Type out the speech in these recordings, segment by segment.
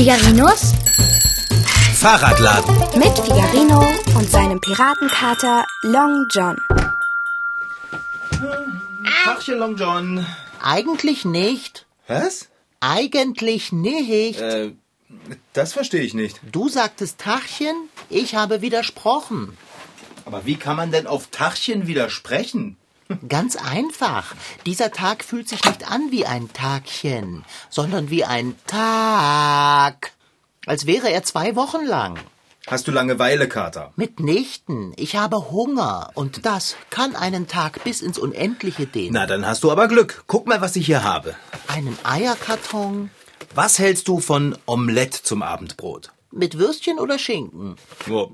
Figarinos Fahrradladen. mit Figarino und seinem Piratenkater Long John. Tachchen, Long John. Eigentlich nicht. Was? Eigentlich nicht. Äh, das verstehe ich nicht. Du sagtest Tachchen, ich habe widersprochen. Aber wie kann man denn auf Tachchen widersprechen? Ganz einfach. Dieser Tag fühlt sich nicht an wie ein Tagchen, sondern wie ein Tag. Als wäre er zwei Wochen lang. Hast du Langeweile, Kater? Mitnichten. Ich habe Hunger. Und das kann einen Tag bis ins Unendliche dehnen. Na, dann hast du aber Glück. Guck mal, was ich hier habe. Einen Eierkarton Was hältst du von Omelette zum Abendbrot? mit Würstchen oder Schinken. Ja,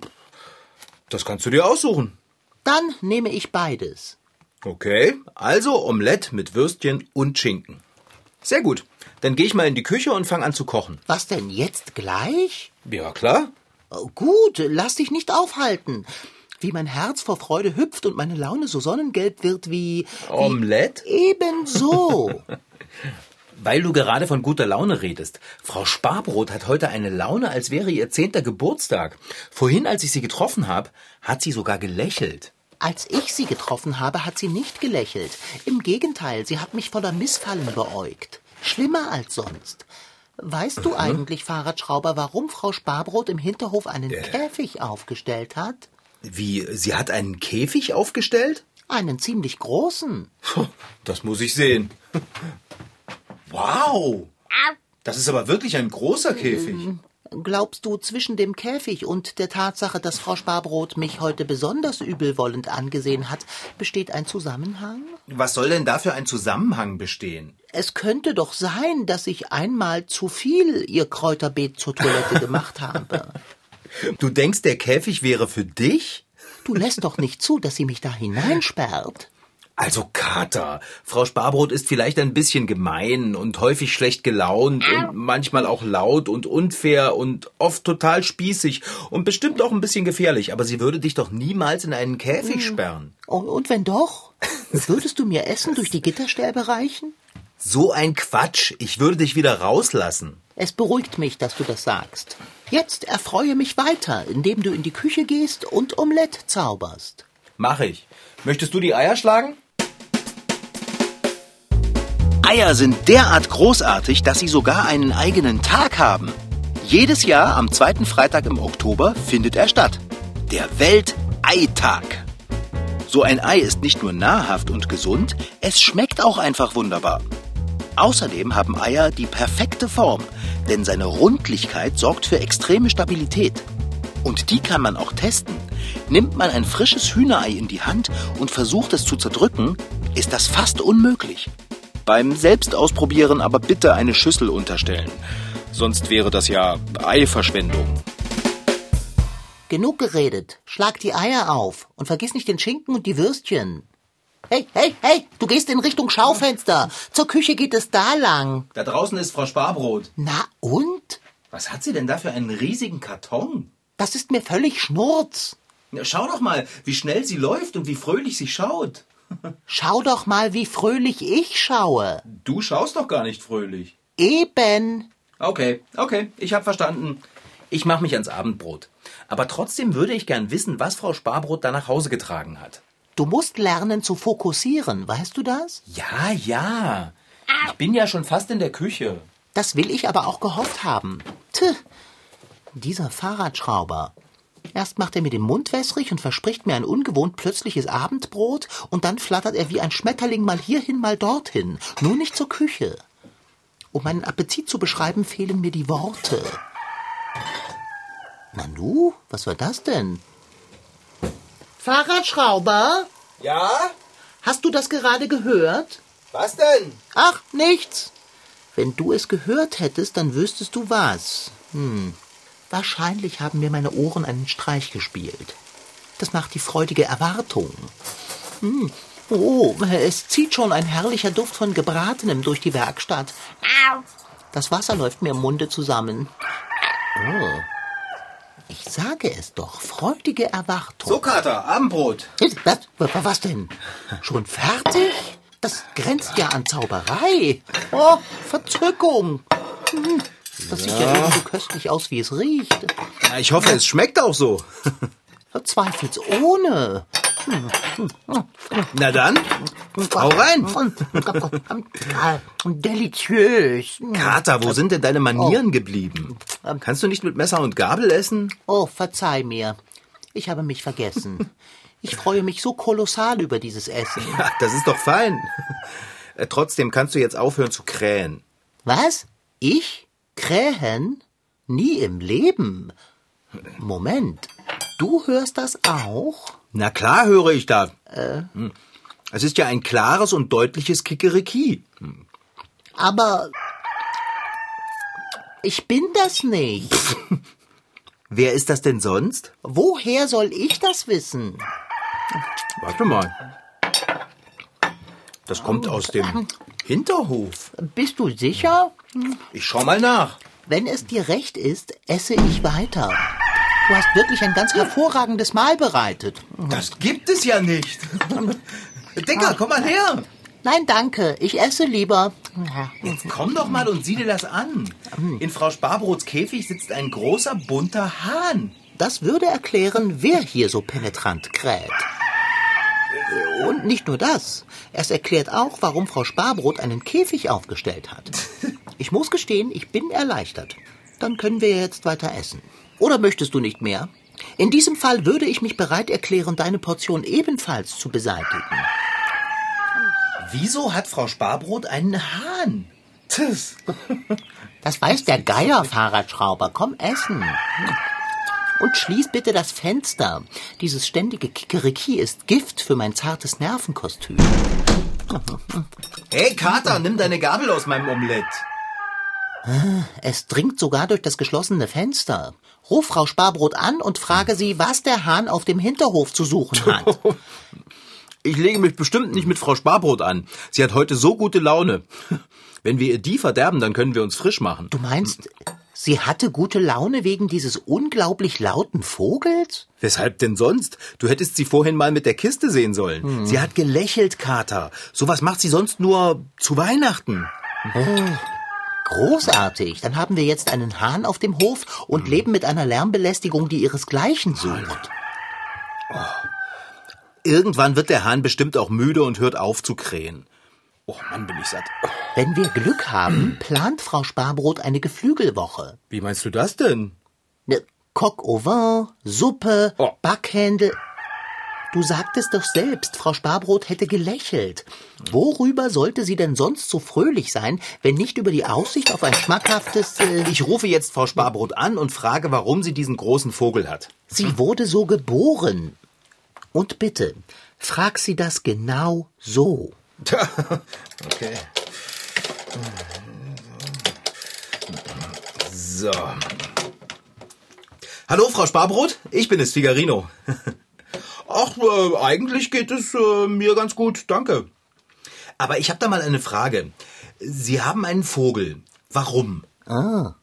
das kannst du dir aussuchen. Dann nehme ich beides. Okay, also Omelette mit Würstchen und Schinken. Sehr gut. Dann gehe ich mal in die Küche und fange an zu kochen. Was denn jetzt gleich? Ja, klar. Oh, gut, lass dich nicht aufhalten. Wie mein Herz vor Freude hüpft und meine Laune so sonnengelb wird wie. Omelette? Wie ebenso. Weil du gerade von guter Laune redest. Frau Sparbrot hat heute eine Laune, als wäre ihr zehnter Geburtstag. Vorhin, als ich sie getroffen habe, hat sie sogar gelächelt. Als ich sie getroffen habe, hat sie nicht gelächelt. Im Gegenteil, sie hat mich voller Missfallen beäugt. Schlimmer als sonst. Weißt du eigentlich, Fahrradschrauber, warum Frau Sparbrot im Hinterhof einen Käfig aufgestellt hat? Wie, sie hat einen Käfig aufgestellt? Einen ziemlich großen. Das muss ich sehen. Wow! Das ist aber wirklich ein großer Käfig. Glaubst du, zwischen dem Käfig und der Tatsache, dass Frau Sparbrot mich heute besonders übelwollend angesehen hat, besteht ein Zusammenhang? Was soll denn da für ein Zusammenhang bestehen? Es könnte doch sein, dass ich einmal zu viel ihr Kräuterbeet zur Toilette gemacht habe. Du denkst, der Käfig wäre für dich? Du lässt doch nicht zu, dass sie mich da hineinsperrt. Also Kater, Frau Sparbrot ist vielleicht ein bisschen gemein und häufig schlecht gelaunt und manchmal auch laut und unfair und oft total spießig und bestimmt auch ein bisschen gefährlich, aber sie würde dich doch niemals in einen Käfig sperren. Und, und wenn doch? Würdest du mir Essen durch die Gitterstäbe reichen? So ein Quatsch, ich würde dich wieder rauslassen. Es beruhigt mich, dass du das sagst. Jetzt erfreue mich weiter, indem du in die Küche gehst und Omelette zauberst. Mach ich. Möchtest du die Eier schlagen? Eier sind derart großartig, dass sie sogar einen eigenen Tag haben. Jedes Jahr am zweiten Freitag im Oktober findet er statt. Der Welteitag. So ein Ei ist nicht nur nahrhaft und gesund, es schmeckt auch einfach wunderbar. Außerdem haben Eier die perfekte Form, denn seine Rundlichkeit sorgt für extreme Stabilität. Und die kann man auch testen. Nimmt man ein frisches Hühnerei in die Hand und versucht es zu zerdrücken, ist das fast unmöglich. Beim Selbstausprobieren aber bitte eine Schüssel unterstellen. Sonst wäre das ja Eiverschwendung. Genug geredet. Schlag die Eier auf und vergiss nicht den Schinken und die Würstchen. Hey, hey, hey, du gehst in Richtung Schaufenster. Zur Küche geht es da lang. Da draußen ist Frau Sparbrot. Na und? Was hat sie denn da für einen riesigen Karton? Das ist mir völlig Schnurz. Ja, Schau doch mal, wie schnell sie läuft und wie fröhlich sie schaut. Schau doch mal, wie fröhlich ich schaue. Du schaust doch gar nicht fröhlich. Eben. Okay, okay, ich hab verstanden. Ich mach mich ans Abendbrot. Aber trotzdem würde ich gern wissen, was Frau Sparbrot da nach Hause getragen hat. Du musst lernen zu fokussieren, weißt du das? Ja, ja. Ich bin ja schon fast in der Küche. Das will ich aber auch gehofft haben. Tch, dieser Fahrradschrauber. Erst macht er mir den Mund wässrig und verspricht mir ein ungewohnt plötzliches Abendbrot und dann flattert er wie ein Schmetterling mal hierhin, mal dorthin. Nur nicht zur Küche. Um meinen Appetit zu beschreiben, fehlen mir die Worte. Nanu, was war das denn? Fahrradschrauber? Ja? Hast du das gerade gehört? Was denn? Ach, nichts. Wenn du es gehört hättest, dann wüsstest du was. Hm. Wahrscheinlich haben mir meine Ohren einen Streich gespielt. Das macht die freudige Erwartung. Hm. Oh, es zieht schon ein herrlicher Duft von Gebratenem durch die Werkstatt. Das Wasser läuft mir im Munde zusammen. Oh. Ich sage es doch, freudige Erwartung. So, Kater, Abendbrot. Was, was, was denn? Schon fertig? Das grenzt ja an Zauberei. Oh, Verzückung. Das sieht ja ebenso köstlich aus, wie es riecht. Na, ich hoffe, es schmeckt auch so. Zweifelsohne. Na dann, hau rein. Deliziös. Kater, wo sind denn deine Manieren geblieben? Kannst du nicht mit Messer und Gabel essen? Oh, verzeih mir. Ich habe mich vergessen. Ich freue mich so kolossal über dieses Essen. Ja, das ist doch fein. Äh, Trotzdem kannst du jetzt aufhören zu krähen. Was? Ich? Krähen? Nie im Leben. Moment. Du hörst das auch? Na klar höre ich da. Hm. Es ist ja ein klares und deutliches Kikeriki. Aber ich bin das nicht. Wer ist das denn sonst? Woher soll ich das wissen? Warte mal. Das kommt aus dem Hinterhof. Bist du sicher? Ich schau mal nach. Wenn es dir recht ist, esse ich weiter. Du hast wirklich ein ganz hervorragendes Mahl bereitet. Das gibt es ja nicht. Dicker, komm mal her. Nein, danke. Ich esse lieber. Jetzt komm doch mal und sieh dir das an. In Frau Sparbrots Käfig sitzt ein großer bunter Hahn. Das würde erklären, wer hier so penetrant kräht. Nicht nur das. Es erklärt auch, warum Frau Sparbrot einen Käfig aufgestellt hat. Ich muss gestehen, ich bin erleichtert. Dann können wir jetzt weiter essen. Oder möchtest du nicht mehr? In diesem Fall würde ich mich bereit erklären, deine Portion ebenfalls zu beseitigen. Wieso hat Frau Sparbrot einen Hahn? Das weiß der Geier, Fahrradschrauber. Komm essen. Und schließ bitte das Fenster. Dieses ständige Kikeriki ist Gift für mein zartes Nervenkostüm. Hey, Kater, nimm deine Gabel aus meinem Omelett. Es dringt sogar durch das geschlossene Fenster. Ruf Frau Sparbrot an und frage sie, was der Hahn auf dem Hinterhof zu suchen hat. Ich lege mich bestimmt nicht mit Frau Sparbrot an. Sie hat heute so gute Laune. Wenn wir ihr die verderben, dann können wir uns frisch machen. Du meinst, sie hatte gute Laune wegen dieses unglaublich lauten Vogels? Weshalb denn sonst? Du hättest sie vorhin mal mit der Kiste sehen sollen. Sie hat gelächelt, Kater. Sowas macht sie sonst nur zu Weihnachten. Großartig. Dann haben wir jetzt einen Hahn auf dem Hof und leben mit einer Lärmbelästigung, die ihresgleichen sucht. Irgendwann wird der Hahn bestimmt auch müde und hört auf zu krähen. Oh Mann, bin ich satt. Wenn wir Glück haben, plant Frau Sparbrot eine Geflügelwoche. Wie meinst du das denn? Ne, Coq au vin, Suppe, Oh. Backhändel. Du sagtest doch selbst, Frau Sparbrot hätte gelächelt. Worüber sollte sie denn sonst so fröhlich sein, wenn nicht über die Aussicht auf ein schmackhaftes... Äh, Ich rufe jetzt Frau Sparbrot an und frage, warum sie diesen großen Vogel hat. sie wurde so geboren. Und bitte, frag sie das genau so. okay. So. Hallo, Frau Sparbrot? Ich bin es, Figarino. Ach, äh, eigentlich geht es äh, mir ganz gut, danke. Aber ich habe da mal eine Frage. Sie haben einen Vogel. Warum? Ah,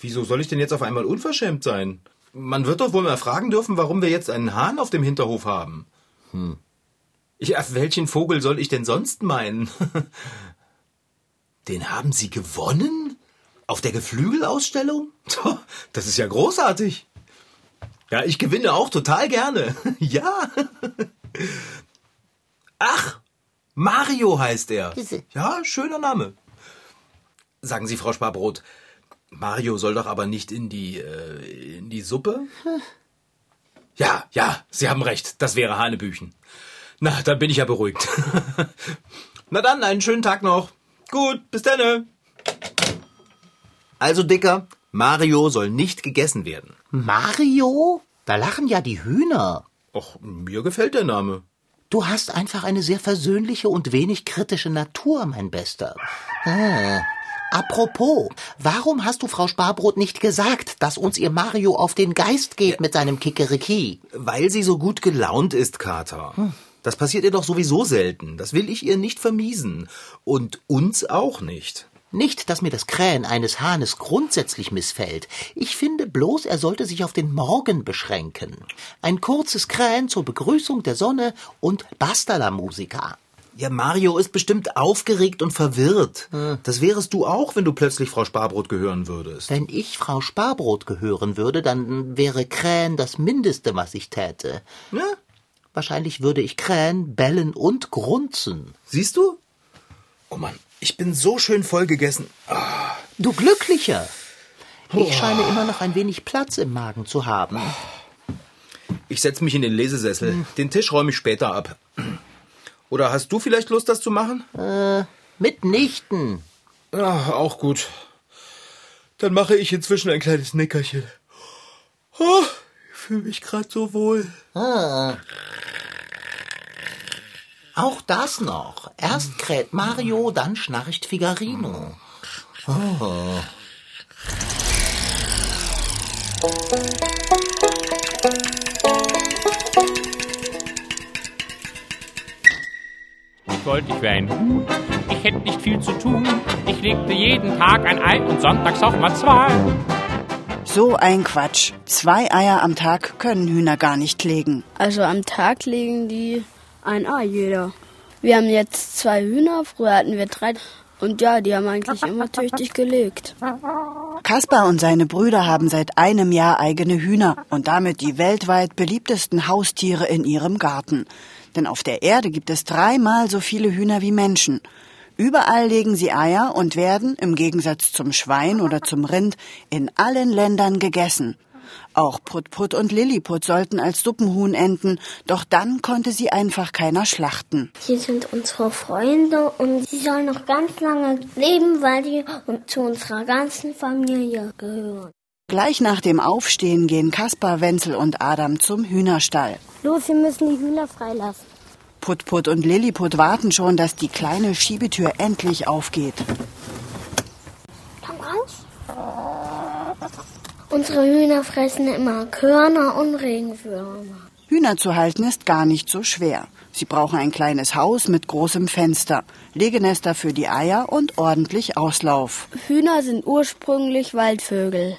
Wieso soll ich denn jetzt auf einmal unverschämt sein? Man wird doch wohl mal fragen dürfen, warum wir jetzt einen Hahn auf dem Hinterhof haben. Hm. Ja, welchen Vogel soll ich denn sonst meinen? Den haben Sie gewonnen? Auf der Geflügelausstellung? Das ist ja großartig. Ja, ich gewinne auch total gerne. Ja. Ach, Mario heißt er. Ja, schöner Name. Sagen Sie, Frau Sparbrot, Mario soll doch aber nicht in die, äh, in die Suppe? Ja, ja, Sie haben recht, das wäre Hanebüchen. Na, dann bin ich ja beruhigt. Na dann, einen schönen Tag noch. Gut, bis dann. Also, Dicker, Mario soll nicht gegessen werden. Mario? Da lachen ja die Hühner. Och, mir gefällt der Name. Du hast einfach eine sehr versöhnliche und wenig kritische Natur, mein Bester. Ah. Apropos, warum hast du Frau Sparbrot nicht gesagt, dass uns ihr Mario auf den Geist geht mit seinem Kikeriki? Weil sie so gut gelaunt ist, Kater. Das passiert ihr doch sowieso selten. Das will ich ihr nicht vermiesen. Und uns auch nicht. Nicht, dass mir das Krähen eines Hahnes grundsätzlich missfällt. Ich finde bloß, er sollte sich auf den Morgen beschränken. Ein kurzes Krähen zur Begrüßung der Sonne und basta la Musica. Ja, Mario ist bestimmt aufgeregt und verwirrt. Das wärest du auch, wenn du plötzlich Frau Sparbrot gehören würdest. Wenn ich Frau Sparbrot gehören würde, dann wäre Krähen das Mindeste, was ich täte. Ja? Wahrscheinlich würde ich krähen, bellen und grunzen. Siehst du? Oh Mann, ich bin so schön voll gegessen. Ah, Du Glücklicher! Ich scheine immer noch ein wenig Platz im Magen zu haben. Ich setz mich in den Lesesessel. Den Tisch räume ich später ab. Oder hast du vielleicht Lust, das zu machen? Mitnichten. Ja, auch gut. Dann mache ich inzwischen ein kleines Nickerchen. Oh, ich fühle mich gerade so wohl. Auch das noch. Erst kräht Mario, dann schnarcht Figarino. Ich wollte, ich wäre ein Huhn. Ich hätte nicht viel zu tun. Ich legte jeden Tag ein Ei und sonntags auch mal zwei. So ein Quatsch. Zwei Eier am Tag können Hühner gar nicht legen. Also am Tag legen die ein Ei jeder. Wir haben jetzt zwei Hühner, früher hatten wir drei. Und ja, die haben eigentlich immer tüchtig gelegt. Kaspar und seine Brüder haben seit einem Jahr eigene Hühner und damit die weltweit beliebtesten Haustiere in ihrem Garten. Denn auf der Erde gibt es dreimal so viele Hühner wie Menschen. Überall legen sie Eier und werden, im Gegensatz zum Schwein oder zum Rind, in allen Ländern gegessen. Auch Put-Put und Lilliput sollten als Suppenhuhn enden, doch dann konnte sie einfach keiner schlachten. Hier sind unsere Freunde und sie sollen noch ganz lange leben, weil die zu unserer ganzen Familie gehören. Gleich nach dem Aufstehen gehen Kaspar, Wenzel und Adam zum Hühnerstall. Los, wir müssen die Hühner freilassen. Put-Put und Lilliput warten schon, dass die kleine Schiebetür endlich aufgeht. Komm raus. Unsere Hühner fressen immer Körner und Regenwürmer. Hühner zu halten ist gar nicht so schwer. Sie brauchen ein kleines Haus mit großem Fenster, Legenester für die Eier und ordentlich Auslauf. Hühner sind ursprünglich Waldvögel.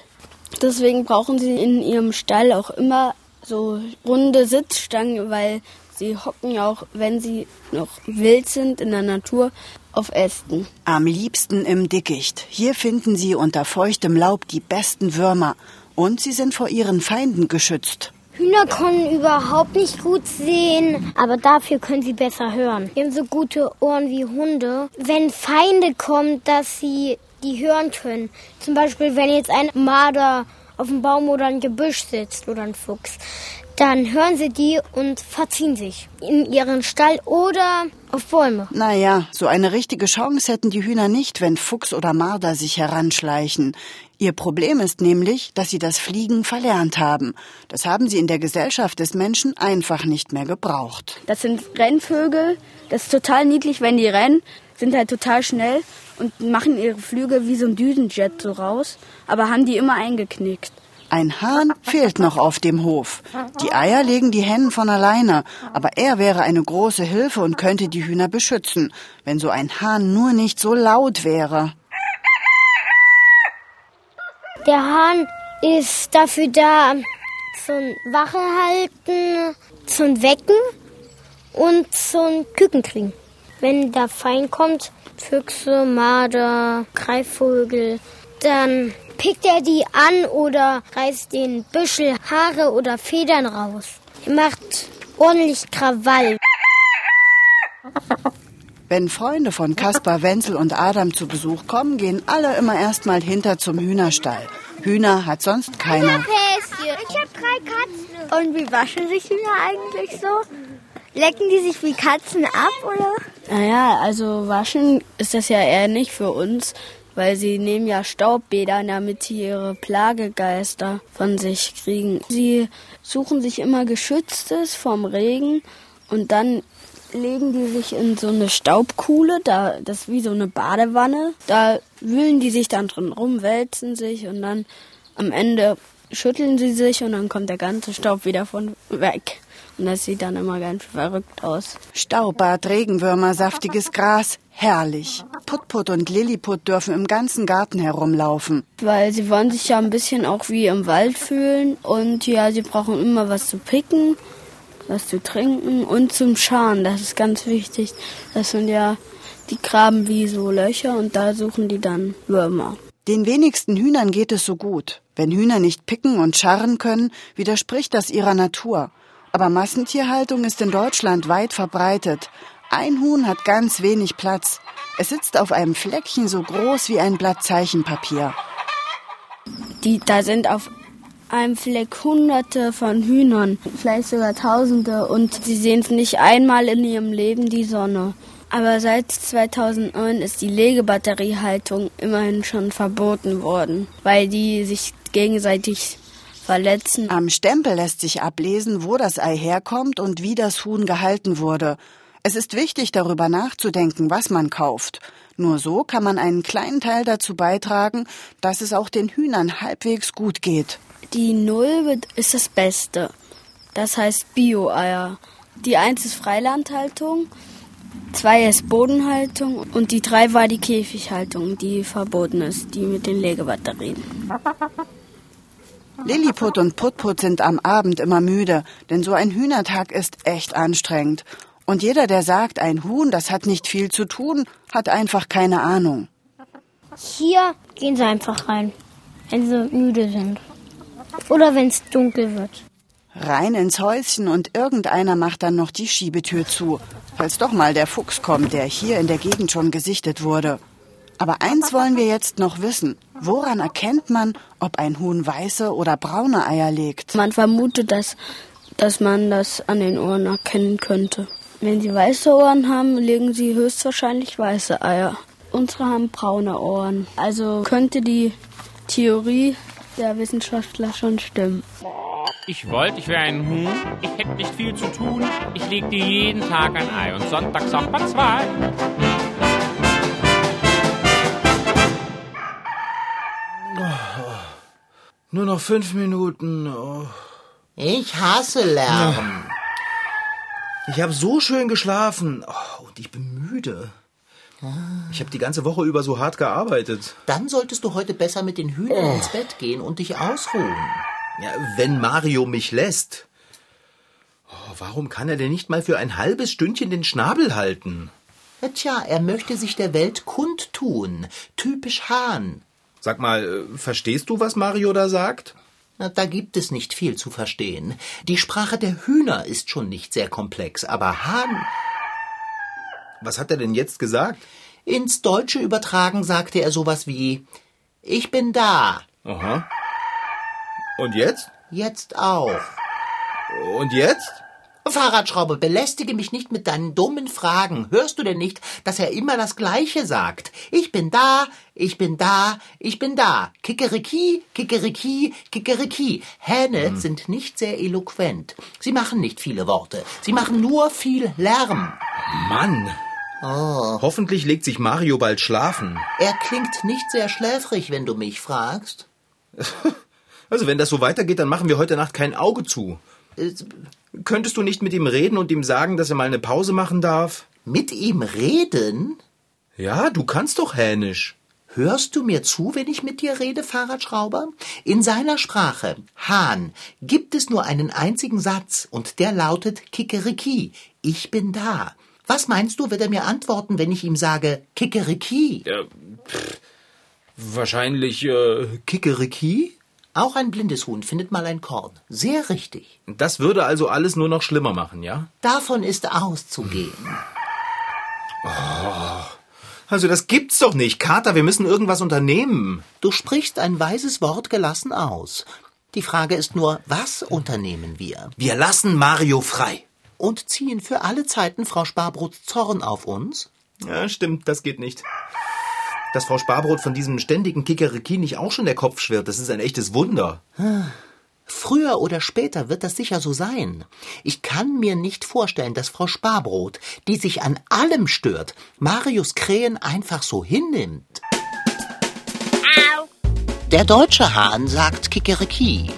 Deswegen brauchen sie in ihrem Stall auch immer so runde Sitzstangen, weil sie hocken ja auch, wenn sie noch wild sind in der Natur, auf Ästen. Am liebsten im Dickicht. Hier finden sie unter feuchtem Laub die besten Würmer. Und sie sind vor ihren Feinden geschützt. Hühner können überhaupt nicht gut sehen, aber dafür können sie besser hören. Die haben so gute Ohren wie Hunde. Wenn Feinde kommen, dass sie die hören können. Zum Beispiel, wenn jetzt ein Marder auf dem Baum oder ein Gebüsch sitzt oder ein Fuchs, dann hören sie die und verziehen sich in ihren Stall oder auf Bäume. Naja, so eine richtige Chance hätten die Hühner nicht, wenn Fuchs oder Marder sich heranschleichen. Ihr Problem ist nämlich, dass sie das Fliegen verlernt haben. Das haben sie in der Gesellschaft des Menschen einfach nicht mehr gebraucht. Das sind Rennvögel. Das ist total niedlich, wenn die rennen. Sind halt total schnell und machen ihre Flügel wie so ein Düsenjet so raus. Aber haben die immer eingeknickt. Ein Hahn fehlt noch auf dem Hof. Die Eier legen die Hennen von alleine, aber er wäre eine große Hilfe und könnte die Hühner beschützen, wenn so ein Hahn nur nicht so laut wäre. Der Hahn ist dafür da, zum Wache halten, zum Wecken und zum Küken kriegen. Wenn der Feind kommt, Füchse, Marder, Greifvögel, dann pickt er die an oder reißt den Büschel Haare oder Federn raus. Er macht ordentlich Krawall. Wenn Freunde von Kaspar, Wenzel und Adam zu Besuch kommen, gehen alle immer erstmal hinter zum Hühnerstall. Hühner hat sonst keiner. Päschen. Ich habe drei Katzen. Und wie waschen sich Hühner eigentlich so? Lecken die sich wie Katzen ab, oder? Naja, also waschen ist das ja eher nicht für uns, weil sie nehmen ja Staubbäder, damit sie ihre Plagegeister von sich kriegen. Sie suchen sich immer Geschütztes vom Regen und dann legen die sich in so eine Staubkuhle, da das ist wie so eine Badewanne. Da wühlen die sich dann drin rum, wälzen sich und dann am Ende schütteln sie sich und dann kommt der ganze Staub wieder von weg. Und das sieht dann immer ganz verrückt aus. Staubbad, Regenwürmer, saftiges Gras, herrlich. Putput und Lilliput dürfen im ganzen Garten herumlaufen. Weil sie wollen sich ja ein bisschen auch wie im Wald fühlen und ja, sie brauchen immer was zu picken was zu trinken und zum Scharen. Das ist ganz wichtig. Das sind ja, die graben wie so Löcher und da suchen die dann Würmer. Den wenigsten Hühnern geht es so gut. Wenn Hühner nicht picken und scharren können, widerspricht das ihrer Natur. Aber Massentierhaltung ist in Deutschland weit verbreitet. Ein Huhn hat ganz wenig Platz. Es sitzt auf einem Fleckchen so groß wie ein Blatt Zeichenpapier. Die, da sind auf einem Fleck hunderte von Hühnern, vielleicht sogar tausende und sie sehen nicht einmal in ihrem Leben die Sonne. Aber seit 2009 ist die Legebatteriehaltung immerhin schon verboten worden, weil die sich gegenseitig verletzen. Am Stempel lässt sich ablesen, wo das Ei herkommt und wie das Huhn gehalten wurde. Es ist wichtig, darüber nachzudenken, was man kauft. Nur so kann man einen kleinen Teil dazu beitragen, dass es auch den Hühnern halbwegs gut geht. Die Null ist das Beste. Das heißt Bio-Eier. Die Eins ist Freilandhaltung, zwei ist Bodenhaltung und die drei war die Käfighaltung, die verboten ist, die mit den Legebatterien. Lilliput und Putput sind am Abend immer müde, denn so ein Hühnertag ist echt anstrengend. Und jeder, der sagt, ein Huhn, das hat nicht viel zu tun, hat einfach keine Ahnung. Hier gehen sie einfach rein, wenn sie müde sind. Oder wenn es dunkel wird. Rein ins Häuschen und irgendeiner macht dann noch die Schiebetür zu, falls doch mal der Fuchs kommt, der hier in der Gegend schon gesichtet wurde. Aber eins wollen wir jetzt noch wissen. Woran erkennt man, ob ein Huhn weiße oder braune Eier legt? Man vermutet, dass, dass man das an den Ohren erkennen könnte. Wenn sie weiße Ohren haben, legen sie höchstwahrscheinlich weiße Eier. Unsere haben braune Ohren. Also könnte die Theorie der Wissenschaftler schon stimmen. Ich wollte, ich wäre ein Huhn. Ich hätte nicht viel zu tun. Ich legte jeden Tag ein Ei und sonntags auch mal zwei. Nur noch fünf Minuten. Oh. Ich hasse Lärm. Ich habe so schön geschlafen. Oh, und ich bin müde. Ich habe die ganze Woche über so hart gearbeitet. Dann solltest du heute besser mit den Hühnern ins Bett gehen und dich ausruhen. Ja, wenn Mario mich lässt. Oh, warum kann er denn nicht mal für ein halbes Stündchen den Schnabel halten? Ja, Tja, er möchte sich der Welt kundtun. Typisch Hahn. Sag mal, äh, verstehst du, was Mario da sagt? Da gibt es nicht viel zu verstehen. Die Sprache der Hühner ist schon nicht sehr komplex, aber Hahn. Was hat er denn jetzt gesagt? Ins Deutsche übertragen sagte er sowas wie Ich bin da. Aha. Und jetzt? Jetzt auch. Und jetzt? Fahrradschrauber, belästige mich nicht mit deinen dummen Fragen. Hörst du denn nicht, dass er immer das Gleiche sagt? Ich bin da, ich bin da, ich bin da. Kikeriki, Kikeriki, Kikeriki. Hähne sind nicht sehr eloquent. Sie machen nicht viele Worte. Sie machen nur viel Lärm. Mann. Oh, Hoffentlich legt sich Mario bald schlafen. er klingt nicht sehr schläfrig, wenn du mich fragst. Also wenn das so weitergeht, dann machen wir heute Nacht kein Auge zu. Äh, Könntest du nicht mit ihm reden und ihm sagen, dass er mal eine Pause machen darf? Mit ihm reden? Ja, du kannst doch Hänisch. Hörst du mir zu, wenn ich mit dir rede, Fahrradschrauber? In seiner Sprache, Hahn, gibt es nur einen einzigen Satz und der lautet Kikeriki. Ich bin da. Was meinst du, wird er mir antworten, wenn ich ihm sage Kikeriki? Ja, pff, wahrscheinlich, äh, Kikeriki? Auch ein blindes Huhn findet mal ein Korn. Sehr richtig. Das würde also alles nur noch schlimmer machen, ja? Davon ist auszugehen. Also das gibt's doch nicht. Kater, wir müssen irgendwas unternehmen. Du sprichst ein weises Wort gelassen aus. Die Frage ist nur, was unternehmen wir? Wir lassen Mario frei. Und ziehen für alle Zeiten Frau Sparbrots Zorn auf uns? Ja, stimmt, das geht nicht. Dass Frau Sparbrot von diesem ständigen Kikeriki nicht auch schon der Kopf schwirrt, das ist ein echtes Wunder. Früher oder später wird das sicher so sein. Ich kann mir nicht vorstellen, dass Frau Sparbrot, die sich an allem stört, Marius Krähen einfach so hinnimmt. Der deutsche Hahn sagt Kikeriki,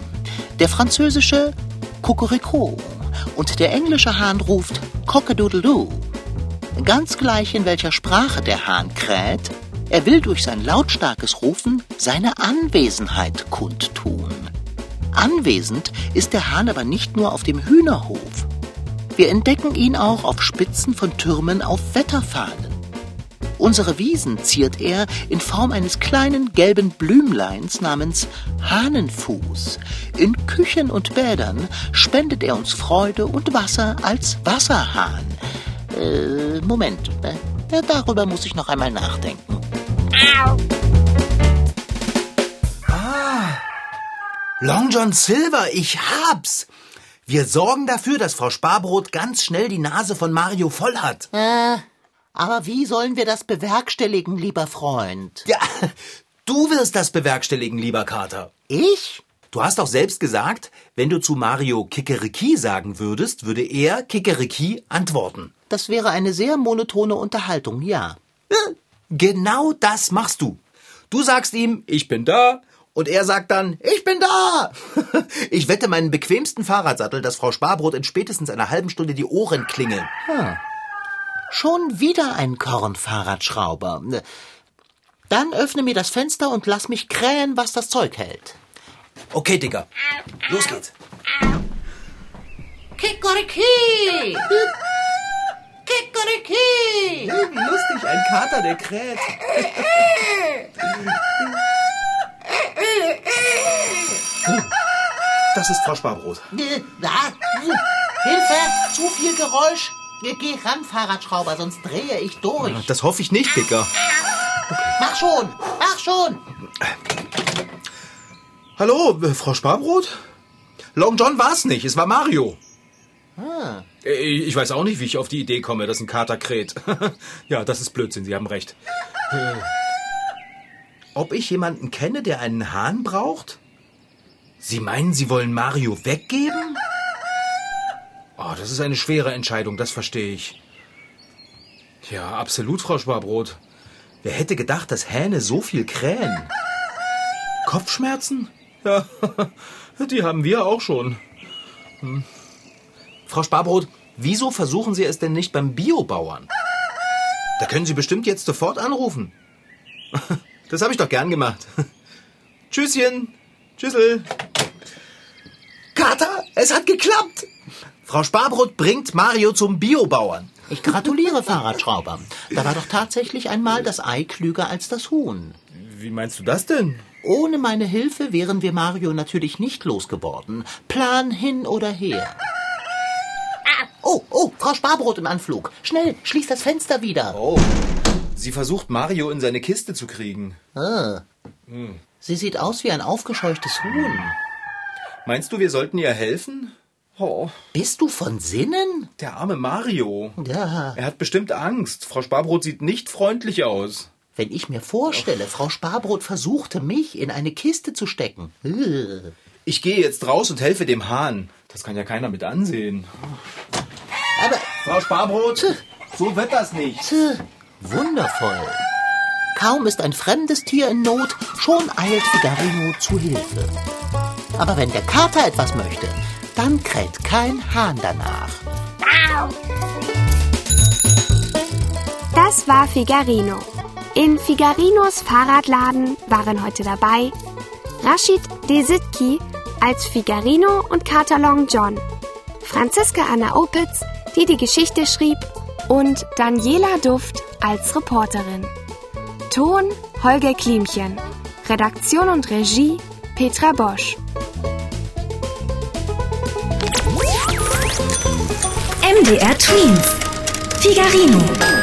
der französische Kokoriko und der englische Hahn ruft Cockadoodledoo. Ganz gleich in welcher Sprache der Hahn kräht, er will durch sein lautstarkes Rufen seine Anwesenheit kundtun. Anwesend ist der Hahn aber nicht nur auf dem Hühnerhof. Wir entdecken ihn auch auf Spitzen von Türmen auf Wetterfahnen. Unsere Wiesen ziert er in Form eines kleinen gelben Blümleins namens Hahnenfuß. In Küchen und Bädern spendet er uns Freude und Wasser als Wasserhahn. Äh, Moment, äh, darüber muss ich noch einmal nachdenken. Long John Silver, ich hab's. Wir sorgen dafür, dass Frau Sparbrot ganz schnell die Nase von Mario voll hat. Äh, aber wie sollen wir das bewerkstelligen, lieber Freund? Ja, du wirst das bewerkstelligen, lieber Kater. Ich? Du hast doch selbst gesagt, wenn du zu Mario Kikeriki sagen würdest, würde er Kikeriki antworten. Das wäre eine sehr monotone Unterhaltung, ja. Genau das machst du. Du sagst ihm, ich bin da, und er sagt dann, ich bin da. Ich wette meinen bequemsten Fahrradsattel, dass Frau Sparbrot in spätestens einer halben Stunde die Ohren klingeln. Hm. Schon wieder ein Kornfahrradschrauber. Dann öffne mir das Fenster und lass mich krähen, was das Zeug hält. Okay, Digga. Los geht's. Kikoriki! Kikoriki! Wie lustig, ein Kater, der kräht. Das ist Frau Sparbrot. Hilfe! Zu viel Geräusch! Geh ran, Fahrradschrauber, sonst drehe ich durch. Das hoffe ich nicht, Dicker. Mach schon! Mach schon! Hallo, Frau Sparbrot? Long John war's nicht, es war Mario. Ah. Äh, Ich weiß auch nicht, wie ich auf die Idee komme, dass ein Kater kräht. ja, das ist Blödsinn, Sie haben recht. Äh, Ob ich jemanden kenne, der einen Hahn braucht? Sie meinen, Sie wollen Mario weggeben? Oh, das ist eine schwere Entscheidung, das verstehe ich. Ja, absolut, Frau Sparbrot. Wer hätte gedacht, dass Hähne so viel krähen? Kopfschmerzen? Ja, die haben wir auch schon. Hm. Frau Sparbrot, wieso versuchen Sie es denn nicht beim Biobauern? Da können Sie bestimmt jetzt sofort anrufen. Das habe ich doch gern gemacht. Tschüsschen. Tschüssel. Kater, es hat geklappt. Frau Sparbrot bringt Mario zum Biobauern. Ich gratuliere, Fahrradschrauber. Da war doch tatsächlich einmal das Ei klüger als das Huhn. Wie meinst du das denn? Ohne meine Hilfe wären wir Mario natürlich nicht losgeworden. Plan hin oder her. Oh, oh, Frau Sparbrot im Anflug. Schnell, schließ das Fenster wieder. Oh. Sie versucht Mario in seine Kiste zu kriegen. Ah. Sie sieht aus wie ein aufgescheuchtes Huhn. Meinst du, wir sollten ihr helfen? Oh, Bist du von Sinnen? der arme Mario. Ja. Er hat bestimmt Angst. Frau Sparbrot sieht nicht freundlich aus. Wenn ich mir vorstelle, Frau Sparbrot versuchte mich in eine Kiste zu stecken. Ich gehe jetzt raus und helfe dem Hahn. Das kann ja keiner mit ansehen. Aber Frau Sparbrot, so wird das nicht. Tch, wundervoll. Kaum ist ein fremdes Tier in Not, schon eilt Figarino zu Hilfe. Aber wenn der Kater etwas möchte, dann kräht kein Hahn danach. Das war Figarino. In Figarinos Fahrradladen waren heute dabei Rashid Desitki als Figarino und Kater Long John, Franziska Anna Opitz, die die Geschichte schrieb, und Daniela Duft als Reporterin. Ton Holger Klimchen. Redaktion und Regie Petra Bosch. MDR Twins. Figarino.